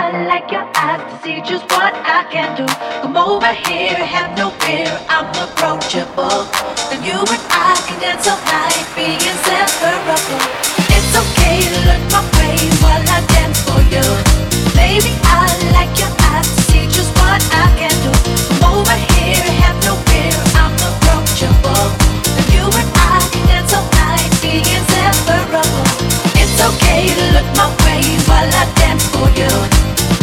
I like your eyes to see just what I can do. Come over here, have no fear, I'm approachable. Then you and I can dance all night, be inseparable. It's okay to look my way while I dance for you. Maybe I like your eyes to see just what I can do. Come over here, have no fear, I'm approachable. Then you and I can dance all night, be inseparable. It's okay to look my way while I dance for you.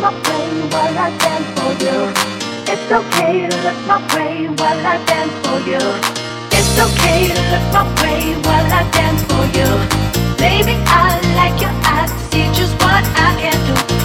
my way while I dance for you. It's okay to look my way while I dance for you. It's okay to look my way while I dance for you. Maybe I like your eyes see just what I can do.